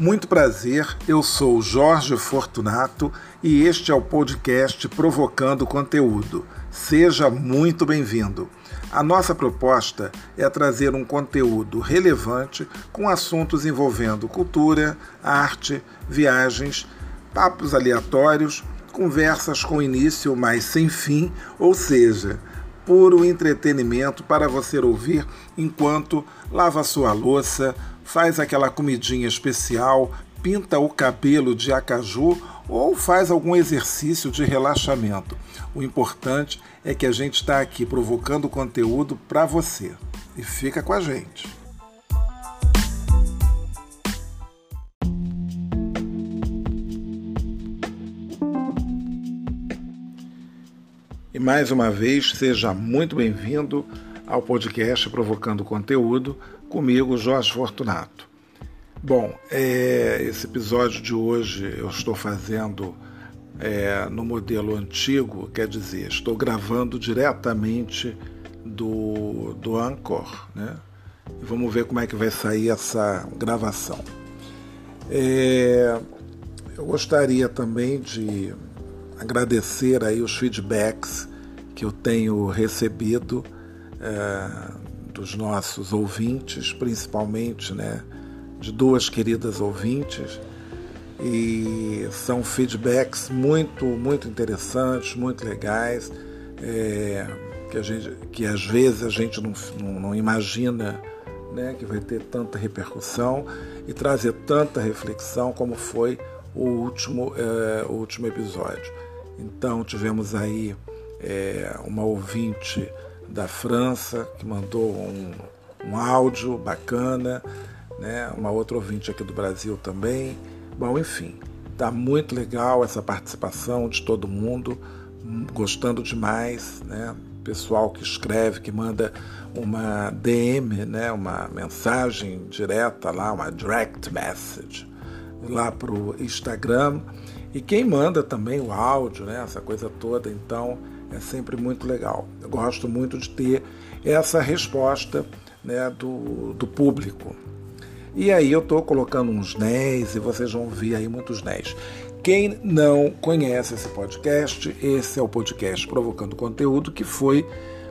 Muito prazer, eu sou Jorge Fortunato e este é o podcast Provocando Conteúdo. Seja muito bem-vindo. A nossa proposta é trazer um conteúdo relevante com assuntos envolvendo cultura, arte, viagens, papos aleatórios, conversas com início, mas sem fim, ou seja, puro entretenimento para você ouvir enquanto lava sua louça, faz aquela comidinha especial, pinta o cabelo de acaju ou faz algum exercício de relaxamento. O importante é que a gente está aqui provocando conteúdo para você. E fica com a gente. E mais uma vez, seja muito bem-vindo ao podcast Provocando Conteúdo, comigo, Jorge Fortunato. Bom, é, esse episódio de hoje eu estou fazendo é, no modelo antigo, quer dizer, estou gravando diretamente do, do Anchor, né? Vamos ver como é que vai sair essa gravação. É, eu gostaria também de agradecer aí os feedbacks que eu tenho recebido é, dos nossos ouvintes, principalmente, né, de duas queridas ouvintes, e são feedbacks muito, muito interessantes, muito legais, é, que, a gente, que às vezes a gente não, não, não imagina né, que vai ter tanta repercussão e trazer tanta reflexão como foi o último, é, o último episódio. Então tivemos aí é, uma ouvinte da França, que mandou um, um áudio bacana, né? uma outra ouvinte aqui do Brasil também. Bom, enfim, tá muito legal essa participação de todo mundo, gostando demais, né? Pessoal que escreve, que manda uma DM, né? uma mensagem direta lá, uma direct message lá pro Instagram. E quem manda também o áudio, né? essa coisa toda, então é sempre muito legal. Eu gosto muito de ter essa resposta né, do, do público. E aí eu estou colocando uns 10 e vocês vão ver aí muitos 10. Quem não conhece esse podcast, esse é o podcast Provocando Conteúdo que foi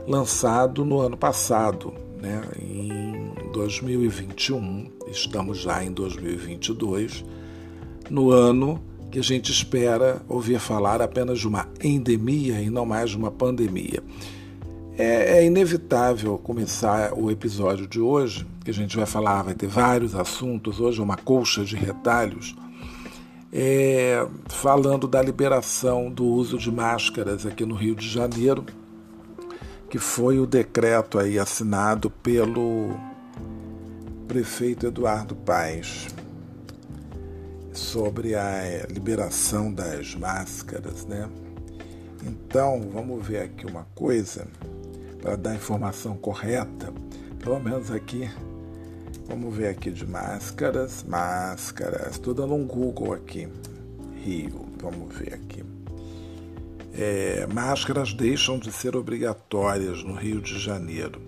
lançado no ano passado, né, em 2021. Estamos já em 2022, no ano que a gente espera ouvir falar apenas de uma endemia e não mais de uma pandemia. É, é, inevitável começar o episódio de hoje, que a gente vai falar, vai ter vários assuntos, hoje é uma colcha de retalhos, é, falando da liberação do uso de máscaras aqui no Rio de Janeiro, que foi o decreto aí assinado pelo prefeito Eduardo Paes sobre a eh, liberação das máscaras, né? Então, vamos ver aqui uma coisa para dar a informação correta, pelo menos aqui. Vamos ver aqui de máscaras, máscaras. Estou dando um Google aqui. Rio, vamos ver aqui. É, máscaras deixam de ser obrigatórias no Rio de Janeiro.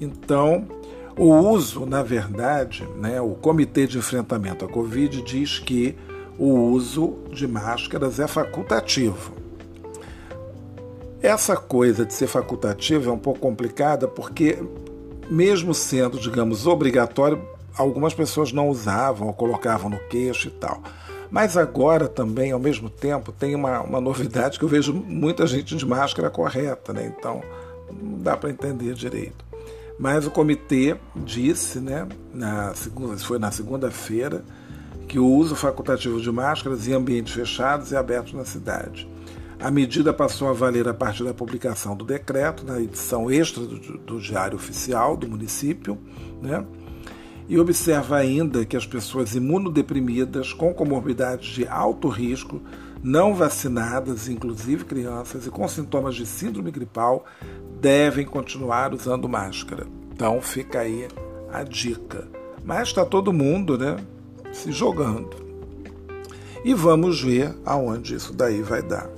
Então, o uso, na verdade, né, o Comitê de Enfrentamento à Covid diz que o uso de máscaras é facultativo. Essa coisa de ser facultativo é um pouco complicada porque, mesmo sendo, digamos, obrigatório, algumas pessoas não usavam ou colocavam no queixo e tal. Mas agora também, ao mesmo tempo, tem uma, uma novidade que eu vejo muita gente de máscara correta, né? Então não dá para entender direito. Mas o comitê disse, né, na segunda, foi na segunda-feira, que o uso facultativo de máscaras em ambientes fechados e abertos na cidade. A medida passou a valer a partir da publicação do decreto, na edição extra do, do Diário Oficial do município, né? e observa ainda que as pessoas imunodeprimidas com comorbidades de alto risco, não vacinadas, inclusive crianças, e com sintomas de síndrome gripal, devem continuar usando máscara. Então fica aí a dica. Mas está todo mundo né, se jogando. E vamos ver aonde isso daí vai dar.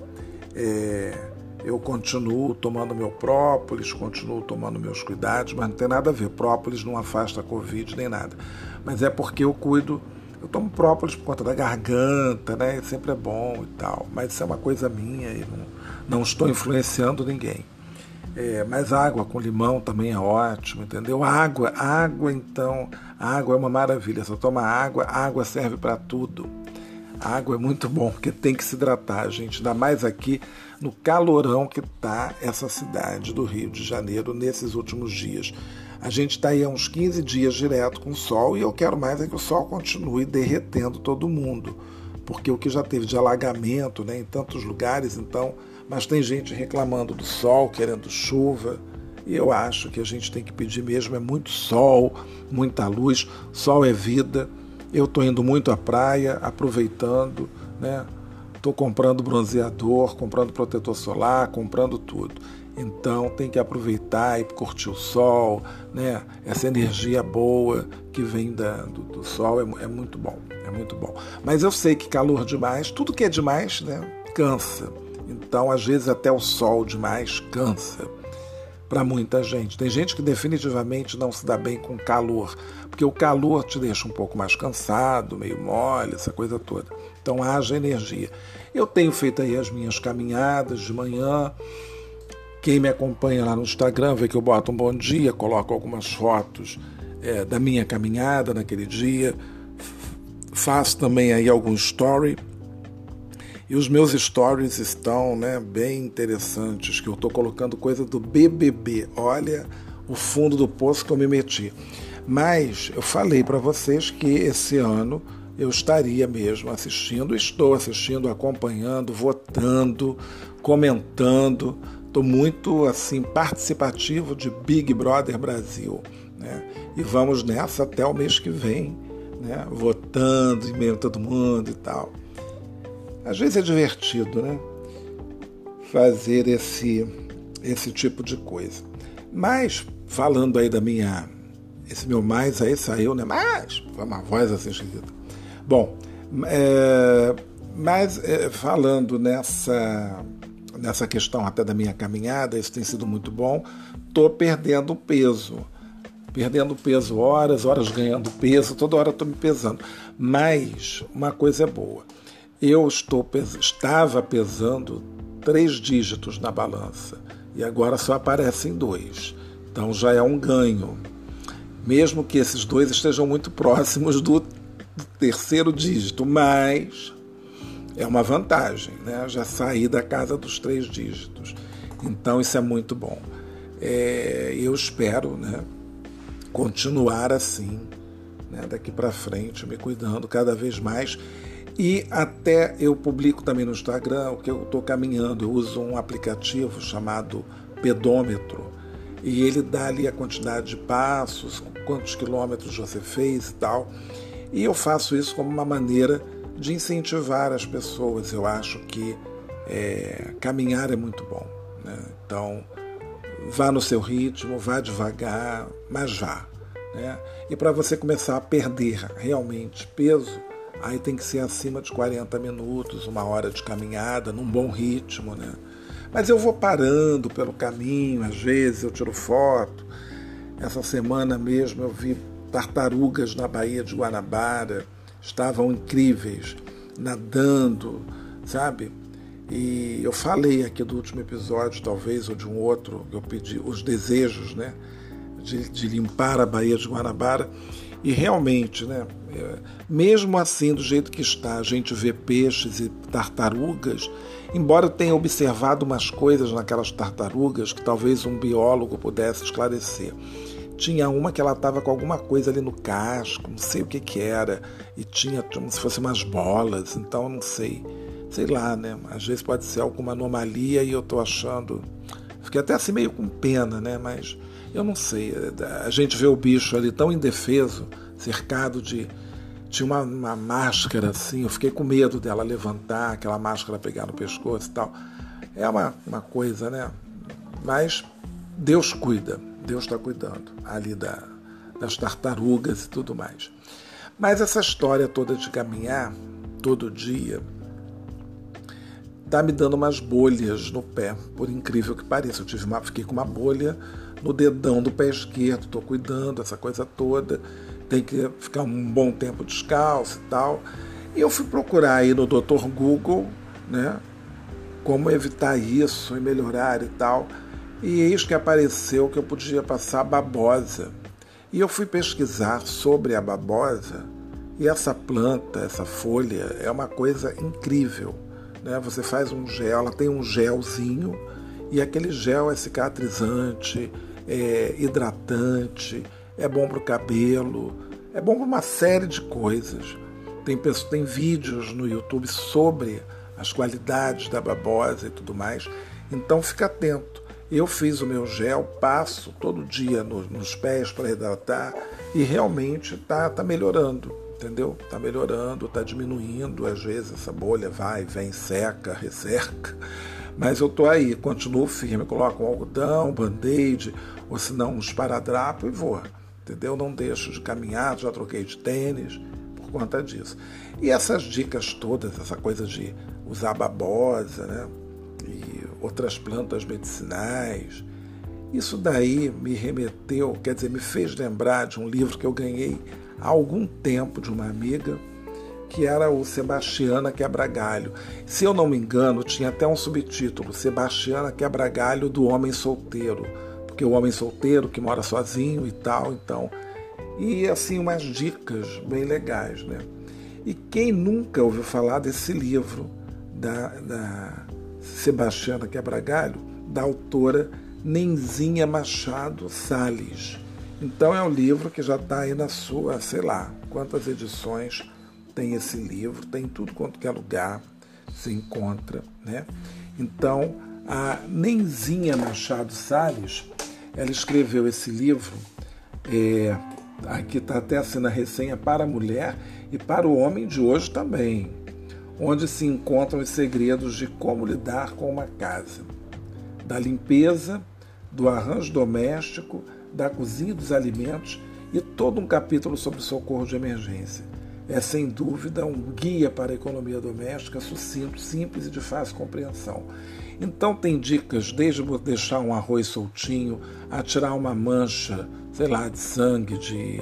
É, eu continuo tomando meu própolis, continuo tomando meus cuidados, mas não tem nada a ver. Própolis não afasta a Covid nem nada. Mas é porque eu cuido Eu tomo própolis por conta da garganta, né? Sempre é bom e tal. Mas isso é uma coisa minha e não, não estou influenciando ninguém. É, mas água com limão também é ótimo, entendeu? Água, água então, água é uma maravilha. Só toma água, água serve para tudo. Água é muito bom, porque tem que se hidratar, gente. Ainda mais aqui no calorão que está essa cidade do Rio de Janeiro nesses últimos dias. A gente está aí há uns 15 dias direto com o sol e eu quero mais é que o sol continue derretendo todo mundo, porque o que já teve de alagamento né, em tantos lugares, então, mas tem gente reclamando do sol, querendo chuva. E eu acho que a gente tem que pedir mesmo é muito sol, muita luz. Sol é vida. Eu estou indo muito à praia, aproveitando, né? Estou comprando bronzeador, comprando protetor solar, comprando tudo. Então tem que aproveitar e curtir o sol, né? Essa energia boa que vem da, do, do, sol é, é, muito bom, é muito bom. Mas eu sei que calor demais, tudo que é demais, né? Cansa. Então às vezes até o sol demais cansa para muita gente. Tem gente que definitivamente não se dá bem com calor, porque o calor te deixa um pouco mais cansado, meio mole, essa coisa toda. Então haja energia. Eu tenho feito aí as minhas caminhadas de manhã. Quem me acompanha lá no Instagram vê que eu boto um bom dia, coloco algumas fotos é, da minha caminhada naquele dia. Faço também aí algum story. E os meus stories estão né, bem interessantes, que eu estou colocando coisa do BBB. Olha o fundo do poço que eu me meti. Mas eu falei para vocês que esse ano eu estaria mesmo assistindo, estou assistindo, acompanhando, votando, comentando. Estou muito assim participativo de Big Brother Brasil, né? E vamos nessa até o mês que vem, né? Votando e meio todo mundo e tal. Às vezes é divertido, né? Fazer esse esse tipo de coisa. Mas falando aí da minha esse meu mais aí saiu, né? Mas foi uma voz assim esquisita. Bom, é, mas é, falando nessa, nessa questão até da minha caminhada, isso tem sido muito bom, estou perdendo peso. Perdendo peso horas, horas ganhando peso, toda hora estou me pesando. Mas uma coisa é boa. Eu estou estava pesando três dígitos na balança e agora só aparecem dois. Então já é um ganho. Mesmo que esses dois estejam muito próximos do terceiro dígito, mas é uma vantagem, né? Já sair da casa dos três dígitos. Então isso é muito bom. É, eu espero, né, continuar assim, né, daqui para frente, me cuidando cada vez mais. E até eu publico também no Instagram o que eu estou caminhando. Eu uso um aplicativo chamado Pedômetro e ele dá ali a quantidade de passos, quantos quilômetros você fez e tal. E eu faço isso como uma maneira de incentivar as pessoas. Eu acho que é, caminhar é muito bom. Né? Então, vá no seu ritmo, vá devagar, mas vá. Né? E para você começar a perder realmente peso, aí tem que ser acima de 40 minutos, uma hora de caminhada, num bom ritmo. Né? Mas eu vou parando pelo caminho, às vezes eu tiro foto. Essa semana mesmo eu vi tartarugas na Baía de Guanabara, estavam incríveis, nadando, sabe? E eu falei aqui do último episódio, talvez, ou de um outro, eu pedi os desejos, né? De, de limpar a Baía de Guanabara. E realmente, né? É, mesmo assim, do jeito que está, a gente vê peixes e tartarugas, embora tenha observado umas coisas naquelas tartarugas que talvez um biólogo pudesse esclarecer. Tinha uma que ela estava com alguma coisa ali no casco, não sei o que que era, e tinha como se fossem umas bolas, então não sei. Sei lá, né? Às vezes pode ser alguma anomalia e eu estou achando. Fiquei até assim meio com pena, né? Mas eu não sei. A gente vê o bicho ali tão indefeso, cercado de. Tinha uma, uma máscara assim, eu fiquei com medo dela levantar, aquela máscara pegar no pescoço e tal. É uma, uma coisa, né? Mas Deus cuida. Deus está cuidando ali da, das tartarugas e tudo mais. Mas essa história toda de caminhar todo dia está me dando umas bolhas no pé, por incrível que pareça. Eu tive uma, fiquei com uma bolha no dedão do pé esquerdo, estou cuidando, essa coisa toda. tem que ficar um bom tempo descalço e tal. E eu fui procurar aí no Dr. Google, né? Como evitar isso e melhorar e tal. E eis que apareceu que eu podia passar babosa. E eu fui pesquisar sobre a babosa. E essa planta, essa folha, é uma coisa incrível. Né? Você faz um gel, ela tem um gelzinho, e aquele gel é cicatrizante, é hidratante, é bom para o cabelo, é bom para uma série de coisas. Tem, tem vídeos no YouTube sobre as qualidades da babosa e tudo mais. Então fica atento. Eu fiz o meu gel, passo todo dia no, nos pés para hidratar e realmente está tá melhorando, entendeu? Está melhorando, está diminuindo. Às vezes essa bolha vai, vem, seca, resseca. Mas eu estou aí, continuo firme, coloco um algodão, band-aid, ou se não um esparadrapo e vou entendeu? Não deixo de caminhar, já troquei de tênis por conta disso. E essas dicas todas, essa coisa de usar babosa, né? E outras plantas medicinais, isso daí me remeteu, quer dizer, me fez lembrar de um livro que eu ganhei há algum tempo de uma amiga, que era o Sebastiana Quebra-Galho. Se eu não me engano, tinha até um subtítulo: Sebastiana Quebra-Galho do Homem Solteiro porque o homem solteiro que mora sozinho e tal, então. E assim, umas dicas bem legais, né? E quem nunca ouviu falar desse livro da, da Sebastiana Quebragalho, da autora Nenzinha Machado Sales. Então é um livro que já está aí na sua, sei lá, quantas edições tem esse livro, tem tudo quanto é lugar, se encontra, né? Então, a Nenzinha Machado Sales ela escreveu esse livro, é, aqui está até assim na resenha, para a mulher e para o homem de hoje também, onde se encontram os segredos de como lidar com uma casa, da limpeza, do arranjo doméstico, da cozinha dos alimentos e todo um capítulo sobre socorro de emergência. É sem dúvida um guia para a economia doméstica sucinto, simples e de fácil compreensão. Então tem dicas desde deixar um arroz soltinho, a tirar uma mancha, sei lá, de sangue de,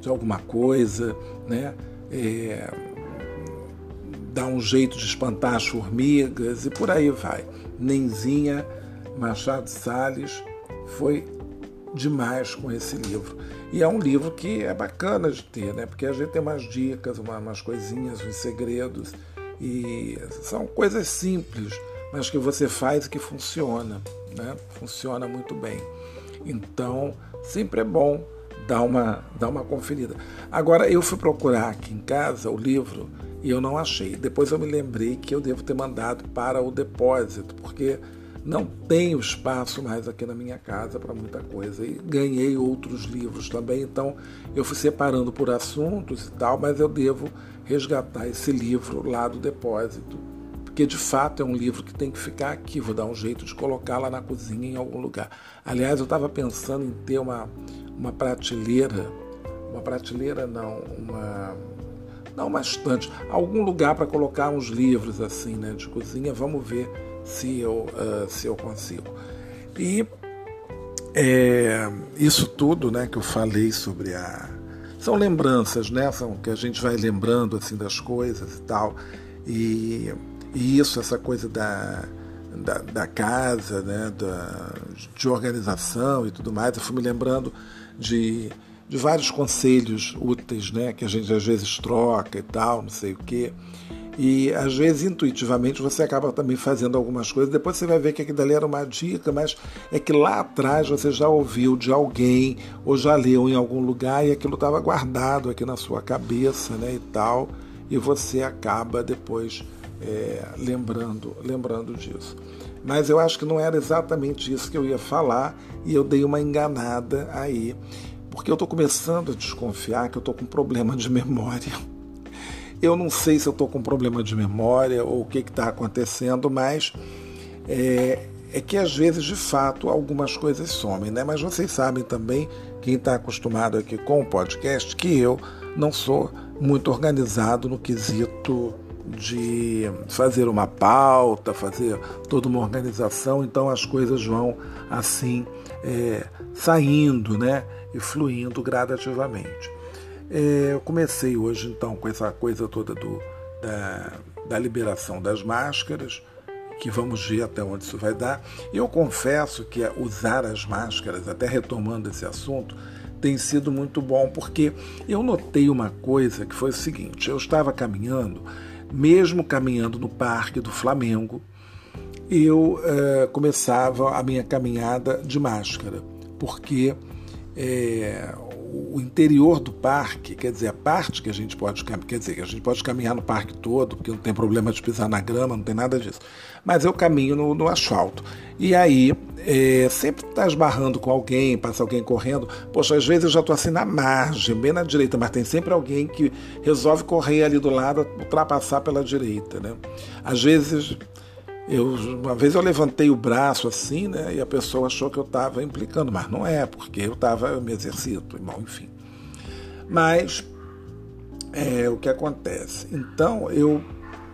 de alguma coisa, né? É, dar um jeito de espantar as formigas e por aí vai. Nenzinha Machado Salles foi demais com esse livro. E é um livro que é bacana de ter, né? Porque a gente tem umas dicas, umas coisinhas, uns segredos. E são coisas simples mas que você faz e que funciona, né? Funciona muito bem. Então, sempre é bom dar uma, dar uma conferida. Agora, eu fui procurar aqui em casa o livro e eu não achei. Depois eu me lembrei que eu devo ter mandado para o depósito, porque não tenho espaço mais aqui na minha casa para muita coisa. E ganhei outros livros também, então eu fui separando por assuntos e tal, mas eu devo resgatar esse livro lá do depósito porque de fato é um livro que tem que ficar aqui. Vou dar um jeito de colocar lá na cozinha em algum lugar. Aliás, eu estava pensando em ter uma, uma prateleira, uma prateleira não, uma não uma estante, algum lugar para colocar uns livros assim, né, de cozinha. Vamos ver se eu uh, se eu consigo. E é, isso tudo, né, que eu falei sobre a são lembranças, né, são que a gente vai lembrando assim das coisas e tal. E e isso, essa coisa da, da, da casa, né, da, de organização e tudo mais, eu fui me lembrando de, de vários conselhos úteis né, que a gente às vezes troca e tal, não sei o quê. E às vezes intuitivamente você acaba também fazendo algumas coisas, depois você vai ver que aquilo dali era uma dica, mas é que lá atrás você já ouviu de alguém ou já leu em algum lugar e aquilo estava guardado aqui na sua cabeça né, e tal, e você acaba depois é, lembrando, lembrando disso. Mas eu acho que não era exatamente isso que eu ia falar e eu dei uma enganada aí, porque eu estou começando a desconfiar que eu estou com problema de memória. Eu não sei se eu estou com problema de memória ou o que está acontecendo, mas é, é, que às vezes, de fato, algumas coisas somem, né? Mas vocês sabem também, quem está acostumado aqui com o podcast, que eu não sou muito organizado no quesito de fazer uma pauta, fazer toda uma organização, então as coisas vão assim é, saindo né, e fluindo gradativamente. É, eu comecei hoje então com essa coisa toda do, da, da liberação das máscaras, que vamos ver até onde isso vai dar. Eu confesso que usar as máscaras, até retomando esse assunto, tem sido muito bom, porque eu notei uma coisa que foi o seguinte: eu estava caminhando, mesmo caminhando no Parque do Flamengo, eu uh, começava a minha caminhada de máscara, porque é, o interior do parque, quer dizer, a parte que a gente pode quer dizer, que a gente pode caminhar no parque todo, porque não tem problema de pisar na grama, não tem nada disso. Mas eu caminho no, no asfalto. E aí, é, sempre está esbarrando com alguém, passa alguém correndo. Poxa, às vezes eu já estou assim na margem, bem na direita, mas tem sempre alguém que resolve correr ali do lado, ultrapassar pela direita, né? Às vezes eu, uma vez eu levantei o braço assim, né? E a pessoa achou que eu estava implicando, mas não é, porque eu estava, me exercito, bom, enfim. Mas é o que acontece. Então, eu,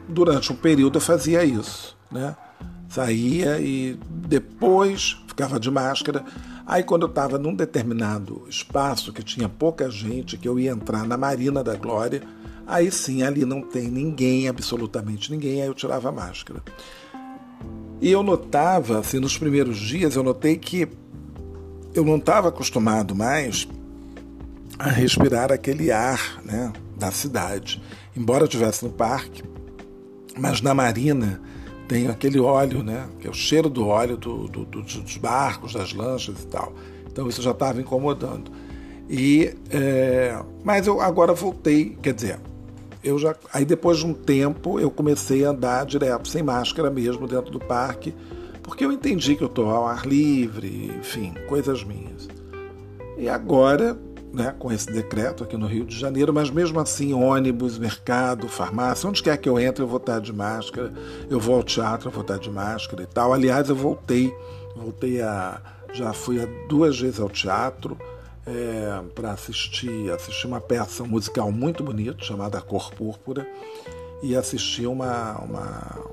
durante um período, eu fazia isso, né? Saía e depois ficava de máscara. Aí, quando eu estava num determinado espaço que tinha pouca gente, que eu ia entrar na Marina da Glória, aí sim, ali não tem ninguém, absolutamente ninguém, aí eu tirava a máscara. E eu notava, assim, nos primeiros dias, eu notei que eu não estava acostumado mais a respirar aquele ar né, da cidade. Embora eu estivesse no parque, mas na marina tem aquele óleo, né, que é o cheiro do óleo do, do, do, dos barcos, das lanchas e tal. Então isso já estava incomodando. E, é, mas eu agora voltei, quer dizer, eu já aí depois de um tempo eu comecei a andar direto sem máscara mesmo dentro do parque porque eu entendi que eu estou ao ar livre enfim coisas minhas e agora né, com esse decreto aqui no Rio de Janeiro, mas mesmo assim, ônibus, mercado, farmácia, onde quer que eu entre, eu vou estar de máscara, eu vou ao teatro, eu vou estar de máscara e tal. Aliás, eu voltei, voltei a. Já fui duas vezes ao teatro, é, para assistir, assistir uma peça musical muito bonita chamada Cor Púrpura e assistir uma, uma,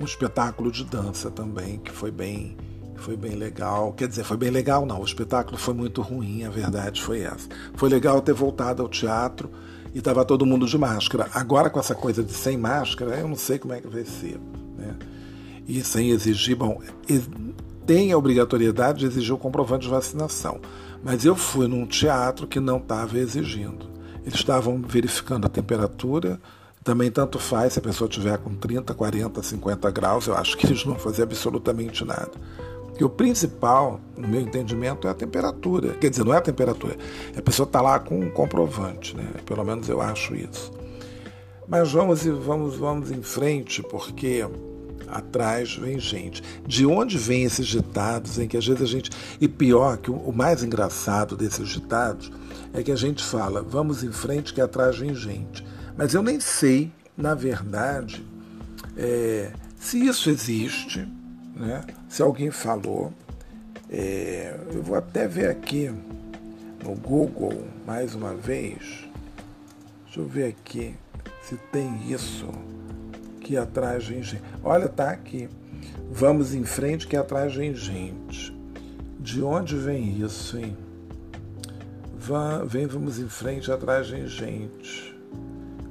um espetáculo de dança também que foi bem foi bem legal. Quer dizer, foi bem legal não, o espetáculo foi muito ruim, a verdade foi essa. Foi legal ter voltado ao teatro e estava todo mundo de máscara. Agora com essa coisa de sem máscara, eu não sei como é que vai ser. Né? E sem exigir, bom, tem a obrigatoriedade de exigir o comprovante de vacinação. Mas eu fui num teatro que não estava exigindo. Eles estavam verificando a temperatura, também tanto faz se a pessoa tiver com 30, 40, 50 graus, eu acho que eles não fazer absolutamente nada. Porque o principal, no meu entendimento, é a temperatura. Quer dizer, não é a temperatura, a pessoa está lá com um comprovante, né? Pelo menos eu acho isso. Mas vamos e vamos, vamos em frente, porque atrás vem gente. De onde vêm esses ditados em que às vezes a gente. E pior, que o mais engraçado desses ditados é que a gente fala, vamos em frente que atrás vem gente. Mas eu nem sei, na verdade, é, se isso existe, né? se alguém falou. É, eu vou até ver aqui no Google mais uma vez. Deixa eu ver aqui se tem isso que atrás vem gente. Olha, tá aqui. Vamos em frente que atrás vem gente. De onde vem isso, hein? vem, vamos em frente, atrás vem gente.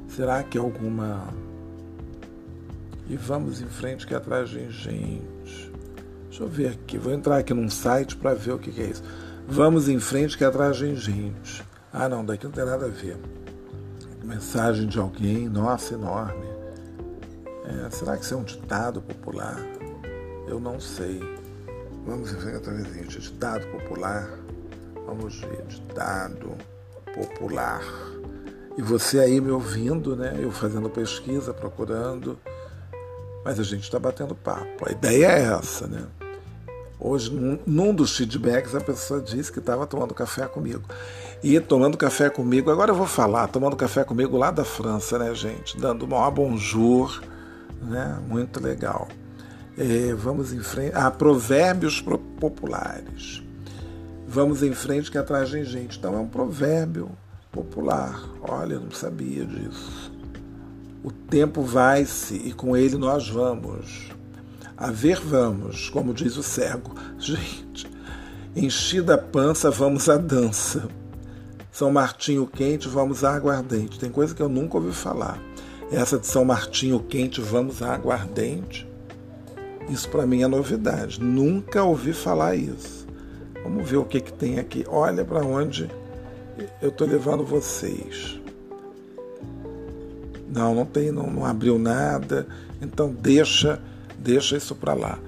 Será que é alguma. E vamos em frente que atrás vem gente. Deixa eu ver aqui. Vou entrar aqui num site para ver o que, que é isso. Vamos em frente que atrás vem gente. Ah, não, daqui não tem nada a ver. Mensagem de alguém, nossa, enorme. É, será que isso é um ditado popular? Eu não sei. Vamos ver outra vez. Ditado popular. Vamos ver. Ditado popular. E você aí me ouvindo, né? Eu fazendo pesquisa, procurando. Mas a gente está batendo papo. A ideia é essa, né? Hoje, num dos feedbacks, a pessoa disse que estava tomando café comigo. E tomando café comigo, agora eu vou falar, tomando café comigo lá da França, né, gente? Dando uma bonjour né? Muito legal. É, vamos em frente. Ah, provérbios populares. Vamos em frente que atrás vem gente. Então é um provérbio popular. Olha, eu não sabia disso. O tempo vai-se e com ele nós vamos. A ver vamos, como diz o cego. Gente, enchida a pança, vamos à dança. São Martinho quente, vamos a aguardente. Tem coisa que eu nunca ouvi falar. Essa de São Martinho quente, vamos a aguardente. Isso para mim é novidade. Nunca ouvi falar isso. Vamos ver o que, que tem aqui. Olha para onde eu estou levando vocês. Não, não tem, não, não abriu nada. Então deixa, deixa isso para lá.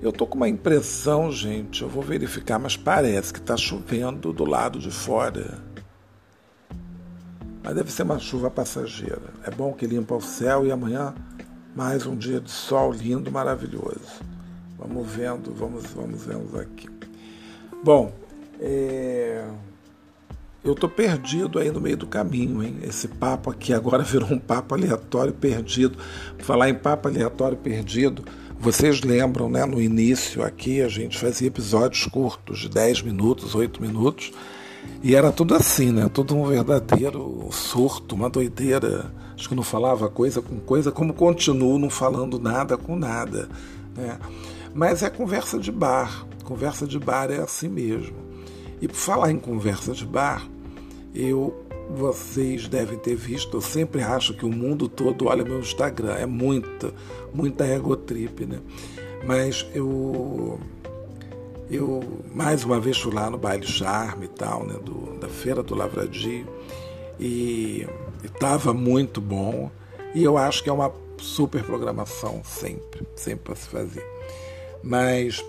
Eu tô com uma impressão, gente, eu vou verificar, mas parece que está chovendo do lado de fora. Mas deve ser uma chuva passageira. É bom que limpa o céu e amanhã mais um dia de sol lindo, maravilhoso. Vamos vendo, vamos, vamos vendo aqui. Bom, é... eu tô perdido aí no meio do caminho, hein? Esse papo aqui agora virou um papo aleatório perdido. falar em papo aleatório perdido, vocês lembram, né? No início aqui a gente fazia episódios curtos, de 10 minutos, 8 minutos, e era tudo assim, né? Tudo um verdadeiro surto, uma doideira Acho que não falava coisa com coisa, como continuo não falando nada com nada. Né? Mas é conversa de bar. Conversa de bar é assim mesmo. E por falar em conversa de bar, eu vocês devem ter visto, eu sempre acho que o mundo todo olha meu Instagram, é muita, muita egotrip, né? Mas eu eu mais uma vez fui lá no baile charme e tal, né, do, da feira do Lavradio e estava muito bom e eu acho que é uma super programação sempre, sempre para se fazer. Mas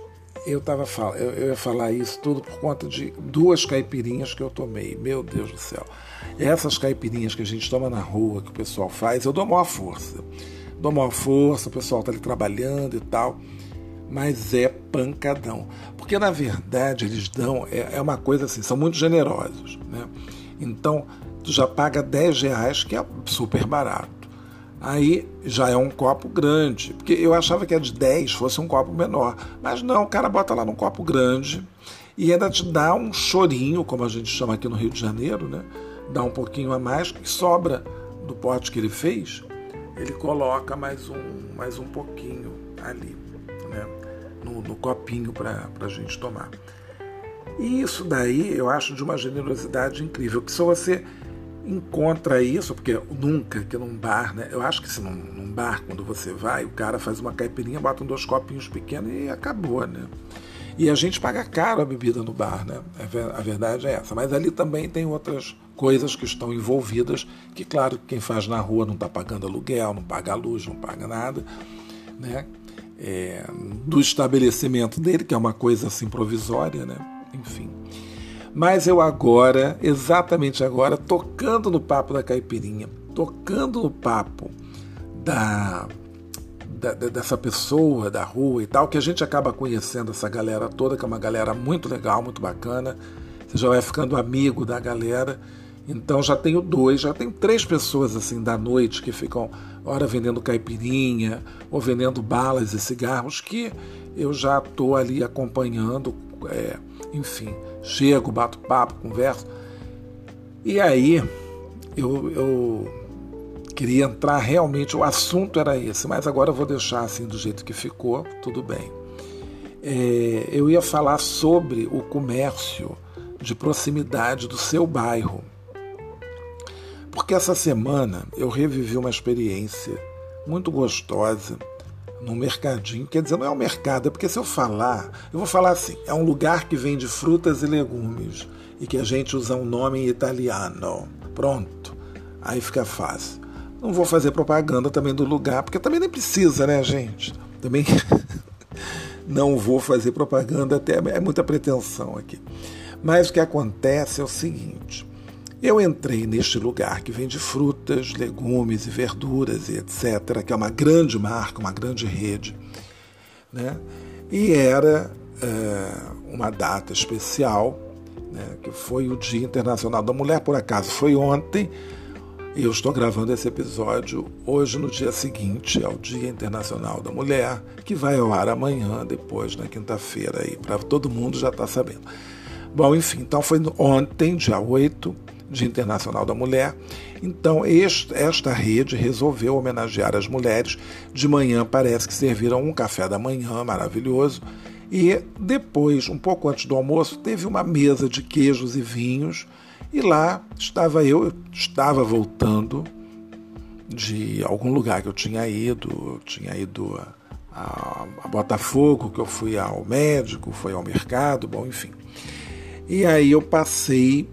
eu tava eu, eu ia falar isso tudo por conta de duas caipirinhas que eu tomei. Meu Deus do céu. Essas caipirinhas que a gente toma na rua, que o pessoal faz, eu dou maior força. Dou maior força, o pessoal está ali trabalhando e tal. Mas é pancadão. Porque na verdade eles dão, é, é uma coisa assim, são muito generosos. Né? Então, tu já paga 10 reais, que é super barato. Aí já é um copo grande, porque eu achava que a de 10 fosse um copo menor. Mas não, o cara bota lá num copo grande e ainda te dá um chorinho, como a gente chama aqui no Rio de Janeiro, né? Dá um pouquinho a mais, que sobra do pote que ele fez, ele coloca mais um, mais um pouquinho ali? No, no copinho para a gente tomar. E isso daí eu acho de uma generosidade incrível, que só você encontra isso, porque nunca que num bar, né? Eu acho que se num, num, bar, quando você vai, o cara faz uma caipirinha, bota dois copinhos pequenos e acabou, né? E a gente paga caro a bebida no bar, né? A verdade é essa. Mas ali também tem outras coisas que estão envolvidas, que claro, quem faz na rua não está pagando aluguel, não paga luz, não paga nada, né? É, do estabelecimento dele, que é uma coisa assim provisória, né? Enfim. Mas eu agora, exatamente agora, tocando no papo da caipirinha, tocando no papo da, da, dessa pessoa da rua e tal, que a gente acaba conhecendo essa galera toda, que é uma galera muito legal, muito bacana. Você já vai ficando amigo da galera. Então já tenho dois, já tenho três pessoas assim da noite que ficam, ora vendendo caipirinha ou vendendo balas e cigarros, que eu já estou ali acompanhando, é, enfim chego, bato papo, converso. E aí eu, eu queria entrar realmente, o assunto era esse, mas agora eu vou deixar assim do jeito que ficou, tudo bem. É, eu ia falar sobre o comércio de proximidade do seu bairro. Porque essa semana eu revivi uma experiência muito gostosa no mercadinho. Quer dizer, não é um mercado, é porque se eu falar, eu vou falar assim: é um lugar que vende frutas e legumes e que a gente usa um nome em italiano. Pronto. Aí fica fácil. Não vou fazer propaganda também do lugar, porque também nem precisa, né, gente? Também não vou fazer propaganda, até é muita pretensão aqui. Mas o que acontece é o seguinte: eu entrei neste lugar que vende frutas, legumes e verduras e etc., que é uma grande marca, uma grande rede, né? e era é, uma data especial, né, que foi o Dia Internacional da Mulher, por acaso foi ontem, e eu estou gravando esse episódio hoje, no dia seguinte, ao Dia Internacional da Mulher, que vai ao ar amanhã, depois, na quinta-feira, aí, para todo mundo já estar tá sabendo. Bom, enfim, então foi ontem, dia 8, Dia Internacional da Mulher. Então, este, esta rede resolveu homenagear as mulheres. De manhã parece que serviram um café da manhã maravilhoso. E depois, um pouco antes do almoço, teve uma mesa de queijos e vinhos. E lá estava eu, eu estava voltando de algum lugar que eu tinha ido, tinha ido a, a, Botafogo, que eu fui ao médico, fui ao mercado, bom, enfim. E aí eu passei,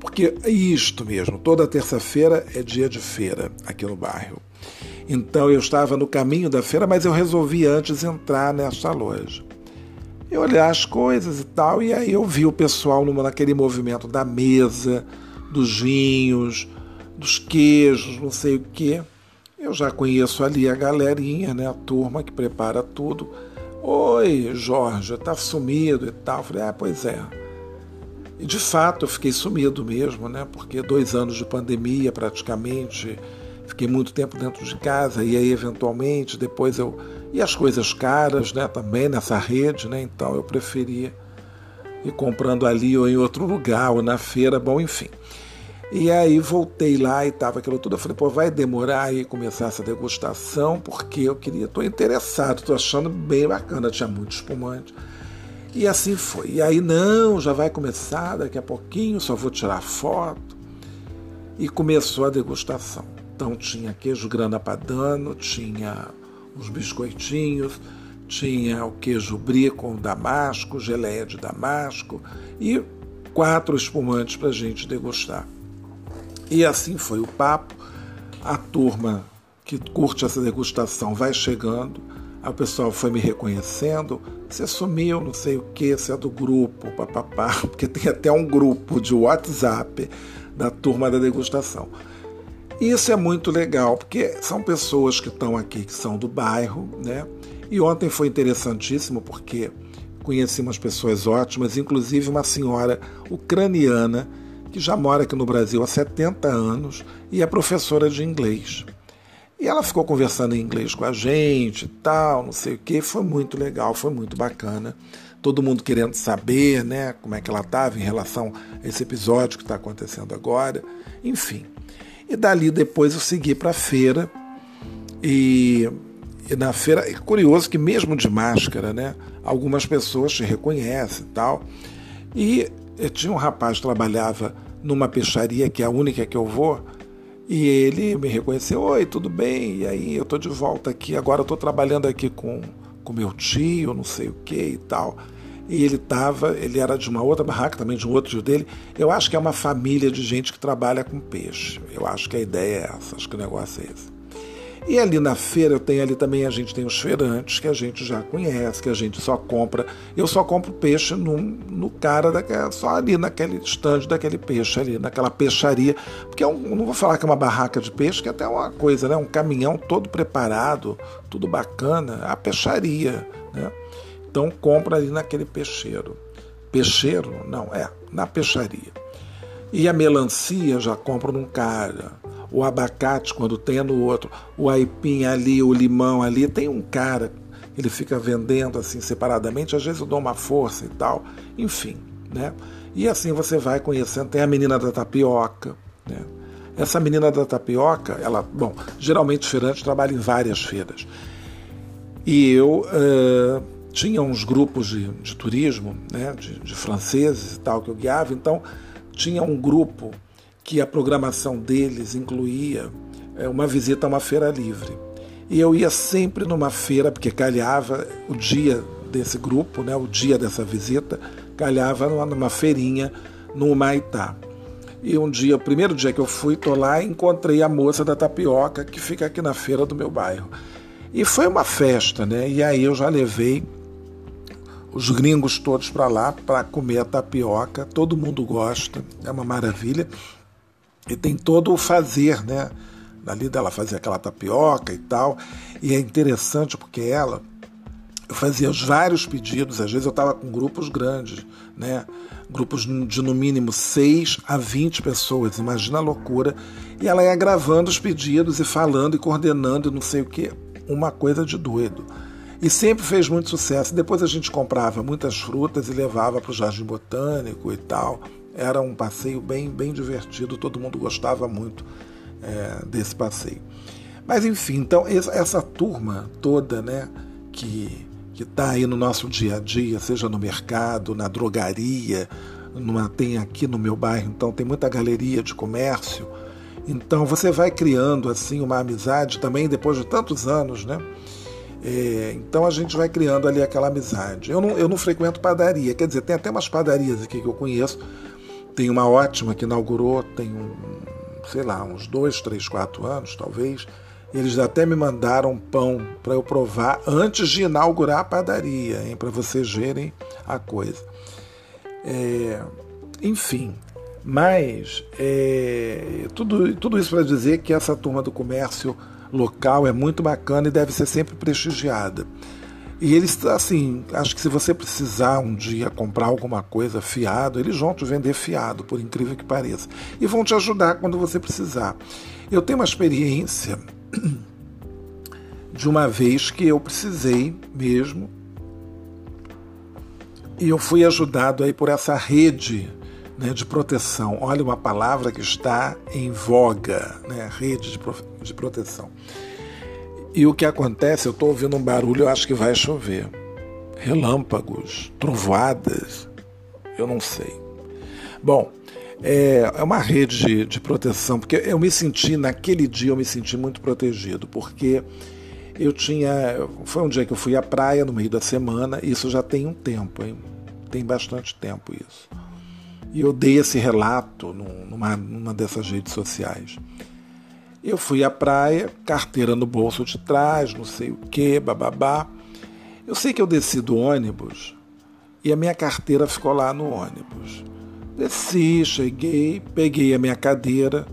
porque é isto mesmo, toda terça-feira é dia de feira aqui no bairro. Então eu estava no caminho da feira, mas eu resolvi antes entrar nesta loja. Eu olhei as coisas e tal, e aí eu vi o pessoal naquele movimento da mesa, dos vinhos, dos queijos, não sei o quê. Eu já conheço ali a galerinha, né, a turma que prepara tudo. Oi, Jorge, tá sumido e tal. falei, ah, pois é. E de fato eu fiquei sumido mesmo, né? Porque dois anos de pandemia praticamente, fiquei muito tempo dentro de casa e aí eventualmente depois eu e as coisas caras, né? Também nessa rede, né? Então eu preferia ir comprando ali ou em outro lugar ou na feira, bom, enfim. E aí voltei lá e estava aquilo tudo. Eu falei, pô, vai demorar aí começar essa degustação, porque eu queria, estou interessado, estou achando bem bacana, tinha muito espumante. E assim foi. E aí, não, já vai começar daqui a pouquinho, só vou tirar foto. E começou a degustação. Então tinha queijo grana padano, tinha os biscoitinhos, tinha o queijo brie com damasco, geleia de damasco e quatro espumantes para a gente degustar. E assim foi o papo. A turma que curte essa degustação vai chegando. O pessoal foi me reconhecendo. Você sumiu, não sei o que, você é do grupo, papapá, porque tem até um grupo de WhatsApp da turma da degustação. Isso é muito legal, porque são pessoas que estão aqui, que são do bairro, né? E ontem foi interessantíssimo, porque conheci umas pessoas ótimas, inclusive uma senhora ucraniana que já mora aqui no Brasil há 70 anos e é professora de inglês. E ela ficou conversando em inglês com a gente e tal, não sei o que, foi muito legal, foi muito bacana. Todo mundo querendo saber né, como é que ela estava em relação a esse episódio que está acontecendo agora, enfim. E dali depois eu segui para a feira e, e, na feira, é curioso que mesmo de máscara, né, algumas pessoas te reconhecem e tal. E tinha um rapaz que trabalhava numa peixaria, que é a única que eu vou, e ele me reconheceu: Oi, tudo bem? E aí, eu estou de volta aqui. Agora eu estou trabalhando aqui com, com meu tio, não sei o que e tal. E ele estava, ele era de uma outra barraca, também de um outro tio dele. Eu acho que é uma família de gente que trabalha com peixe. Eu acho que a ideia é essa, acho que o negócio é esse. E ali na feira eu tenho ali também, a gente tem os feirantes que a gente já conhece, que a gente só compra. Eu só compro peixe no, no cara daquela, só ali naquele estande daquele peixe ali, naquela peixaria. Porque é um, não vou falar que é uma barraca de peixe, que é até uma coisa, né? Um caminhão todo preparado, tudo bacana, a peixaria, né? Então compra ali naquele peixeiro. Peixeiro? Não, é, na peixaria. E a melancia já compro num cara o abacate quando tem é no outro, o aipim ali, o limão ali, tem um cara, ele fica vendendo assim separadamente, às vezes eu dou uma força e tal, enfim, né? E assim você vai conhecendo, tem a menina da tapioca, né? Essa menina da tapioca, ela, bom, geralmente feirante trabalha em várias feiras. E eu uh, tinha uns grupos de, de turismo, né, de, de franceses e tal, que eu guiava, então tinha um grupo que a programação deles incluía é, uma visita a uma feira livre. E eu ia sempre numa feira, porque calhava o dia desse grupo, né, o dia dessa visita, calhava numa feirinha no Humaitá. E um dia, o primeiro dia que eu fui, tô lá e encontrei a moça da tapioca que fica aqui na feira do meu bairro. E foi uma festa, né? E aí eu já levei os gringos todos para lá para comer a tapioca. Todo mundo gosta, é uma maravilha. E tem todo o fazer, né? Dali dela fazer aquela tapioca e tal. E é interessante porque ela, eu fazia os vários pedidos, às vezes eu estava com grupos grandes, né? Grupos de no mínimo 6 a 20 pessoas, imagina a loucura. E ela ia gravando os pedidos e falando e coordenando não sei o que, uma coisa de doido. E sempre fez muito sucesso. Depois a gente comprava muitas frutas e levava para o Jardim Botânico e tal. Era um passeio bem, bem divertido, todo mundo gostava muito é, desse passeio. Mas enfim, então essa turma toda, né, que que está aí no nosso dia a dia, seja no mercado, na drogaria, numa, tem aqui no meu bairro, então tem muita galeria de comércio. Então você vai criando assim uma amizade também depois de tantos anos, né? É, então a gente vai criando ali aquela amizade. Eu não, eu não frequento padaria, quer dizer, tem até umas padarias aqui que eu conheço. Tem uma ótima que inaugurou, tem um, sei lá, uns dois, três, quatro anos, talvez. Eles até me mandaram pão para eu provar antes de inaugurar a padaria, para vocês verem a coisa. É, enfim, mas é, tudo, tudo isso para dizer que essa turma do comércio local é muito bacana e deve ser sempre prestigiada. E eles, assim, acho que se você precisar um dia comprar alguma coisa fiado, eles vão te vender fiado, por incrível que pareça. E vão te ajudar quando você precisar. Eu tenho uma experiência de uma vez que eu precisei mesmo. E eu fui ajudado aí por essa rede né, de proteção. Olha uma palavra que está em voga, né, rede de, de proteção. E o que acontece, eu estou ouvindo um barulho, eu acho que vai chover. Relâmpagos, trovoadas, eu não sei. Bom, é, é uma rede de, de proteção, porque eu me senti, naquele dia, eu me senti muito protegido, porque eu tinha. Foi um dia que eu fui à praia no meio da semana, isso já tem um tempo, hein? tem bastante tempo isso. E eu dei esse relato numa, numa dessas redes sociais. Eu fui à praia, carteira no bolso de trás, não sei o que, bababá. Eu sei que eu desci do ônibus e a minha carteira ficou lá no ônibus. Desci, cheguei, peguei a minha cadeira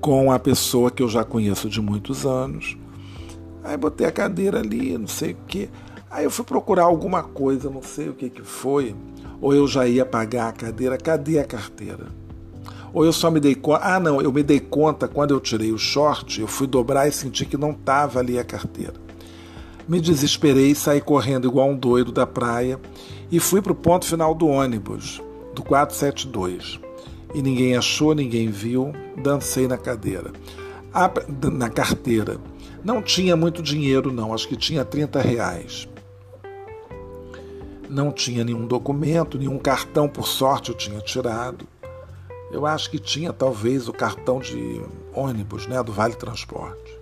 com a pessoa que eu já conheço de muitos anos. Aí botei a cadeira ali, não sei o que. Aí eu fui procurar alguma coisa, não sei o que, que foi. Ou eu já ia pagar a cadeira, cadê a carteira? Ou eu só me dei conta. Ah, não, eu me dei conta quando eu tirei o short, eu fui dobrar e senti que não estava ali a carteira. Me desesperei, saí correndo igual um doido da praia e fui para o ponto final do ônibus, do 472. E ninguém achou, ninguém viu, dancei na cadeira. A, na carteira. Não tinha muito dinheiro, não, acho que tinha 30 reais. Não tinha nenhum documento, nenhum cartão, por sorte eu tinha tirado. Eu acho que tinha talvez o cartão de ônibus, né, do Vale Transporte.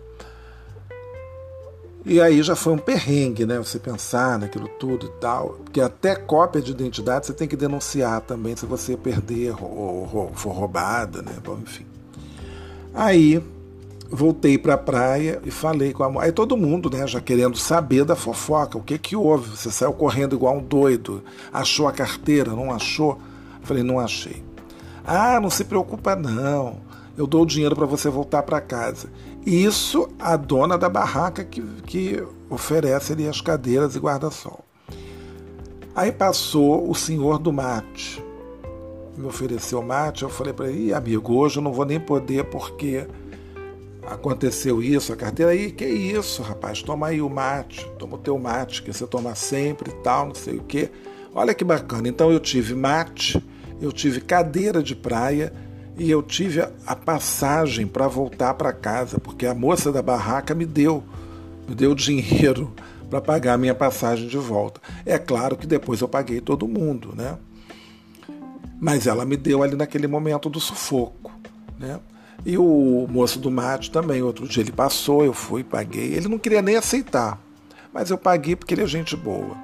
E aí já foi um perrengue, né? Você pensar naquilo tudo e tal. Porque até cópia de identidade você tem que denunciar também se você perder ou for roubada, né? Bom, enfim. Aí voltei para a praia e falei com a mãe. Aí todo mundo, né, já querendo saber da fofoca. O que que houve? Você saiu correndo igual um doido. Achou a carteira? Não achou? Falei, não achei. Ah, não se preocupa não. Eu dou o dinheiro para você voltar para casa. Isso a dona da barraca que, que oferece ali as cadeiras e guarda-sol. Aí passou o senhor do mate. Me ofereceu mate, eu falei para ele, amigo, hoje eu não vou nem poder porque aconteceu isso, a carteira aí, que isso, rapaz, toma aí o mate, toma o teu mate, que você toma sempre e tal, não sei o quê. Olha que bacana. Então eu tive mate, eu tive cadeira de praia e eu tive a passagem para voltar para casa, porque a moça da barraca me deu, me deu dinheiro para pagar a minha passagem de volta. É claro que depois eu paguei todo mundo, né? Mas ela me deu ali naquele momento do sufoco, né? E o moço do mate também, outro dia ele passou, eu fui, paguei. Ele não queria nem aceitar, mas eu paguei porque ele é gente boa,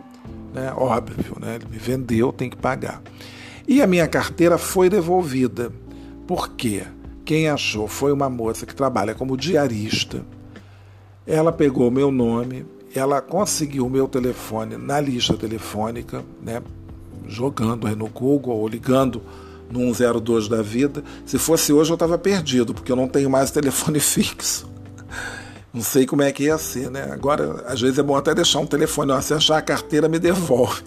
né? Óbvio, né? Ele me vendeu, tem que pagar. E a minha carteira foi devolvida. Por quê? Quem achou foi uma moça que trabalha como diarista. Ela pegou meu nome, ela conseguiu o meu telefone na lista telefônica, né? jogando aí no Google ou ligando no 102 da vida. Se fosse hoje eu estava perdido, porque eu não tenho mais telefone fixo. Não sei como é que ia ser, né? Agora, às vezes é bom até deixar um telefone, ó, se achar a carteira, me devolve.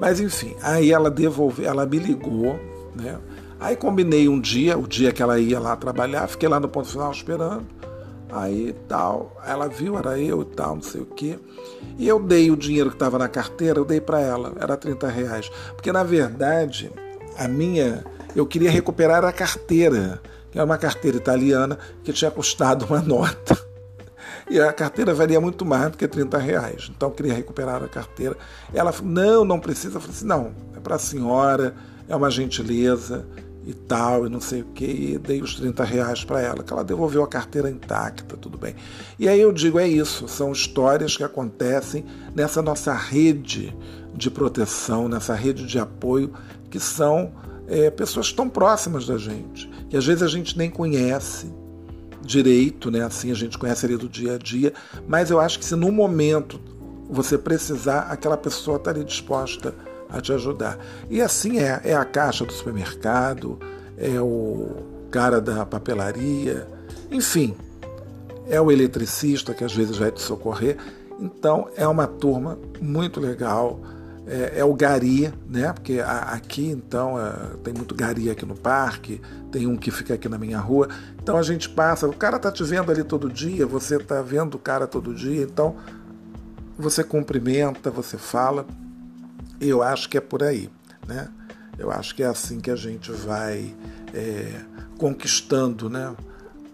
Mas enfim, aí ela devolveu, ela me ligou, né? Aí combinei um dia, o dia que ela ia lá trabalhar, fiquei lá no ponto final esperando. Aí tal, ela viu, era eu e tal, não sei o quê. E eu dei o dinheiro que estava na carteira, eu dei para ela, era 30 reais. Porque na verdade, a minha, eu queria recuperar a carteira, que era uma carteira italiana que tinha custado uma nota. E a carteira valia muito mais do que 30 reais. Então eu queria recuperar a carteira. Ela falou, não, não precisa. Eu falei assim, não, é para a senhora, é uma gentileza e tal, e não sei o que, e dei os 30 reais para ela, que ela devolveu a carteira intacta, tudo bem. E aí eu digo, é isso, são histórias que acontecem nessa nossa rede de proteção, nessa rede de apoio, que são é, pessoas tão próximas da gente, que às vezes a gente nem conhece direito, né? Assim a gente conhece ali do dia a dia, mas eu acho que se no momento você precisar, aquela pessoa estaria disposta a te ajudar. E assim é, é a caixa do supermercado, é o cara da papelaria, enfim, é o eletricista que às vezes vai te socorrer. Então é uma turma muito legal. É, é o gari, né? Porque a, aqui então é, tem muito gari aqui no parque, tem um que fica aqui na minha rua. Então a gente passa, o cara tá te vendo ali todo dia, você tá vendo o cara todo dia, então você cumprimenta, você fala. Eu acho que é por aí, né? Eu acho que é assim que a gente vai é, conquistando, né?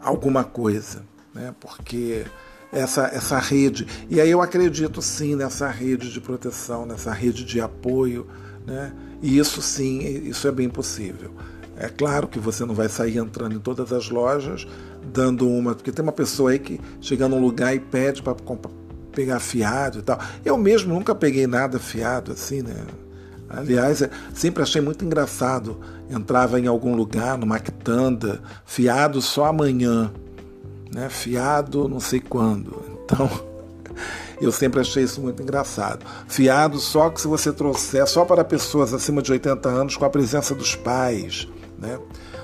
Alguma coisa, né? Porque essa, essa rede. E aí eu acredito sim nessa rede de proteção, nessa rede de apoio, né? E isso sim, isso é bem possível. É claro que você não vai sair entrando em todas as lojas dando uma, porque tem uma pessoa aí que chega num lugar e pede para pegar fiado e tal. Eu mesmo nunca peguei nada fiado assim, né? Aliás, é, sempre achei muito engraçado. Entrava em algum lugar, numa quitanda, fiado só amanhã, né? Fiado não sei quando. Então, eu sempre achei isso muito engraçado. Fiado só que se você trouxer só para pessoas acima de 80 anos com a presença dos pais, né?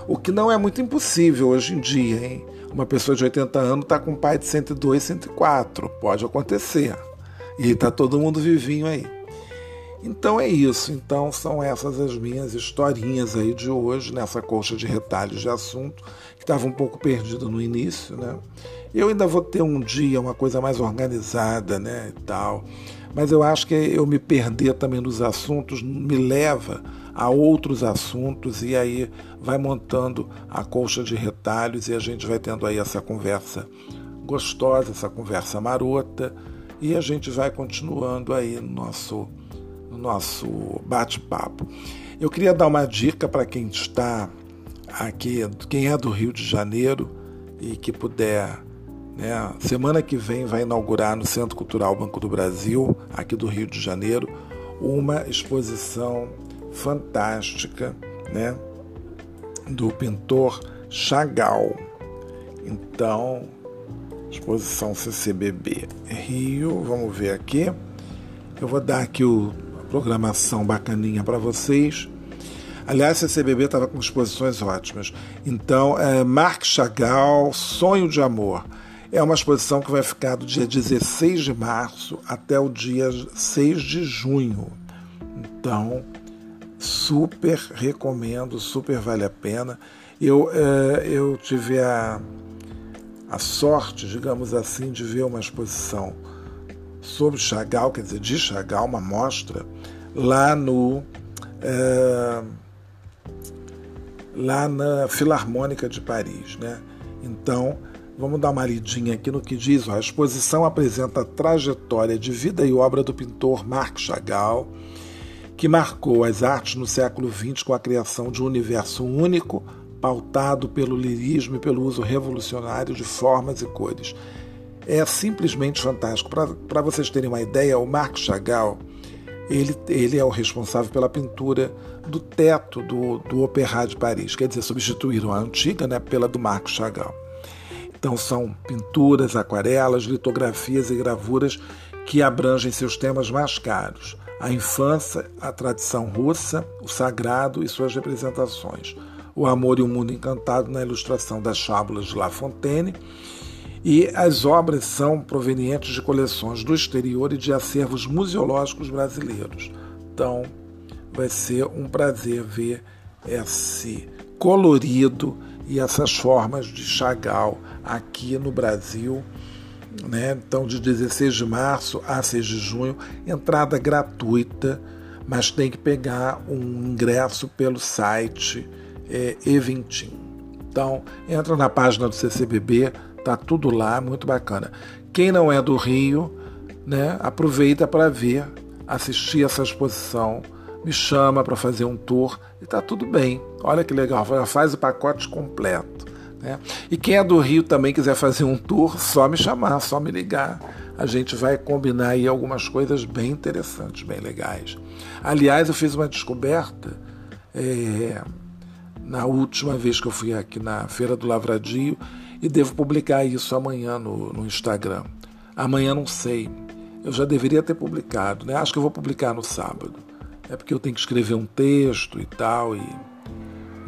O que não é muito impossível hoje em dia, hein? Uma pessoa de 80 anos está com um pai de 102, 104. Pode acontecer. E está todo mundo vivinho aí. Então é isso. Então são essas as minhas historinhas aí de hoje, nessa colcha de retalhos de assunto, que estava um pouco perdido no início, né? Eu ainda vou ter um dia uma coisa mais organizada, né, e tal. Mas eu acho que eu me perder também nos assuntos me leva a outros assuntos e aí vai montando a colcha de retalhos e a gente vai tendo aí essa conversa gostosa, essa conversa marota e a gente vai continuando aí no nosso, no nosso bate-papo. Eu queria dar uma dica para quem está aqui, quem é do Rio de Janeiro e que puder né? Semana que vem vai inaugurar no Centro Cultural Banco do Brasil, aqui do Rio de Janeiro, uma exposição fantástica né, do pintor Chagall. Então, exposição CCBB Rio, vamos ver aqui. Eu vou dar aqui o, programação bacaninha para vocês. Aliás, a CCBB estava com exposições ótimas. Então, é Marc Chagall, Sonho de Amor. É uma exposição que vai ficar do dia 16 de março até o dia 6 de junho. Então, super recomendo, super vale a pena. Eu, é, eu tive a, a sorte, digamos assim, de ver uma exposição sobre Chagall, quer dizer, de Chagall, uma mostra, lá no. É, lá na Filarmônica de Paris. Né? Então, vamos dar uma lidinha aqui no que diz. Ó, a exposição apresenta a trajetória de vida e obra do pintor Marc Chagall que marcou as artes no século XX com a criação de um universo único, pautado pelo lirismo e pelo uso revolucionário de formas e cores. É simplesmente fantástico. Para vocês terem uma ideia, o Marc Chagall ele, ele é o responsável pela pintura do teto do, do Opéra de Paris, quer dizer, substituíram a antiga né, pela do Marc Chagall. Então são pinturas, aquarelas, litografias e gravuras que abrangem seus temas mais caros: a infância, a tradição russa, o sagrado e suas representações, o amor e o mundo encantado na ilustração das fábulas de La Fontaine. E as obras são provenientes de coleções do exterior e de acervos museológicos brasileiros. Então, vai ser um prazer ver esse colorido e essas formas de Chagall aqui no Brasil né? Então, de 16 de março a 6 de junho, entrada gratuita, mas tem que pegar um ingresso pelo site é, Eventim. Então, entra na página do CCBB, tá tudo lá, muito bacana. Quem não é do Rio, né, aproveita para ver, assistir essa exposição me chama para fazer um tour e tá tudo bem. Olha que legal, faz o pacote completo. Né? E quem é do Rio também quiser fazer um tour, só me chamar, só me ligar. A gente vai combinar aí algumas coisas bem interessantes, bem legais. Aliás, eu fiz uma descoberta é, na última vez que eu fui aqui na Feira do Lavradio e devo publicar isso amanhã no, no Instagram. Amanhã não sei. Eu já deveria ter publicado, né? Acho que eu vou publicar no sábado. É porque eu tenho que escrever um texto e tal e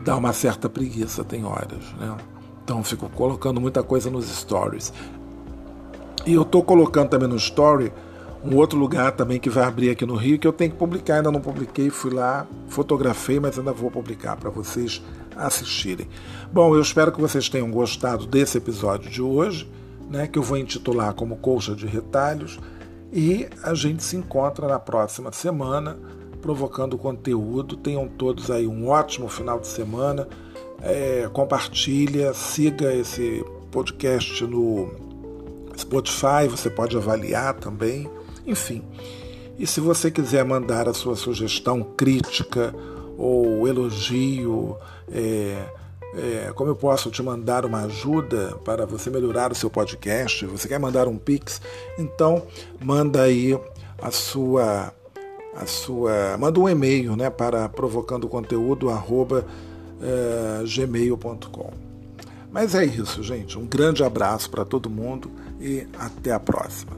dá uma certa preguiça, tem horas, né? Então fico colocando muita coisa nos stories. E eu estou colocando também no story um outro lugar também que vai abrir aqui no Rio que eu tenho que publicar, ainda não publiquei, fui lá, fotografei, mas ainda vou publicar para vocês assistirem. Bom, eu espero que vocês tenham gostado desse episódio de hoje, né, que eu vou intitular como Colcha de Retalhos, e a gente se encontra na próxima semana provocando conteúdo. Tenham todos aí um ótimo final de semana. É, compartilha, siga esse podcast no Spotify, você pode avaliar também. Enfim. E se você quiser mandar a sua sugestão, crítica ou elogio, é, é, como eu posso te mandar uma ajuda para você melhorar o seu podcast, você quer mandar um pix, então manda aí a sua a sua manda um e-mail né, para provocando conteúdo é, gmail.com. Mas é isso, gente. Um grande abraço para todo mundo e até a próxima.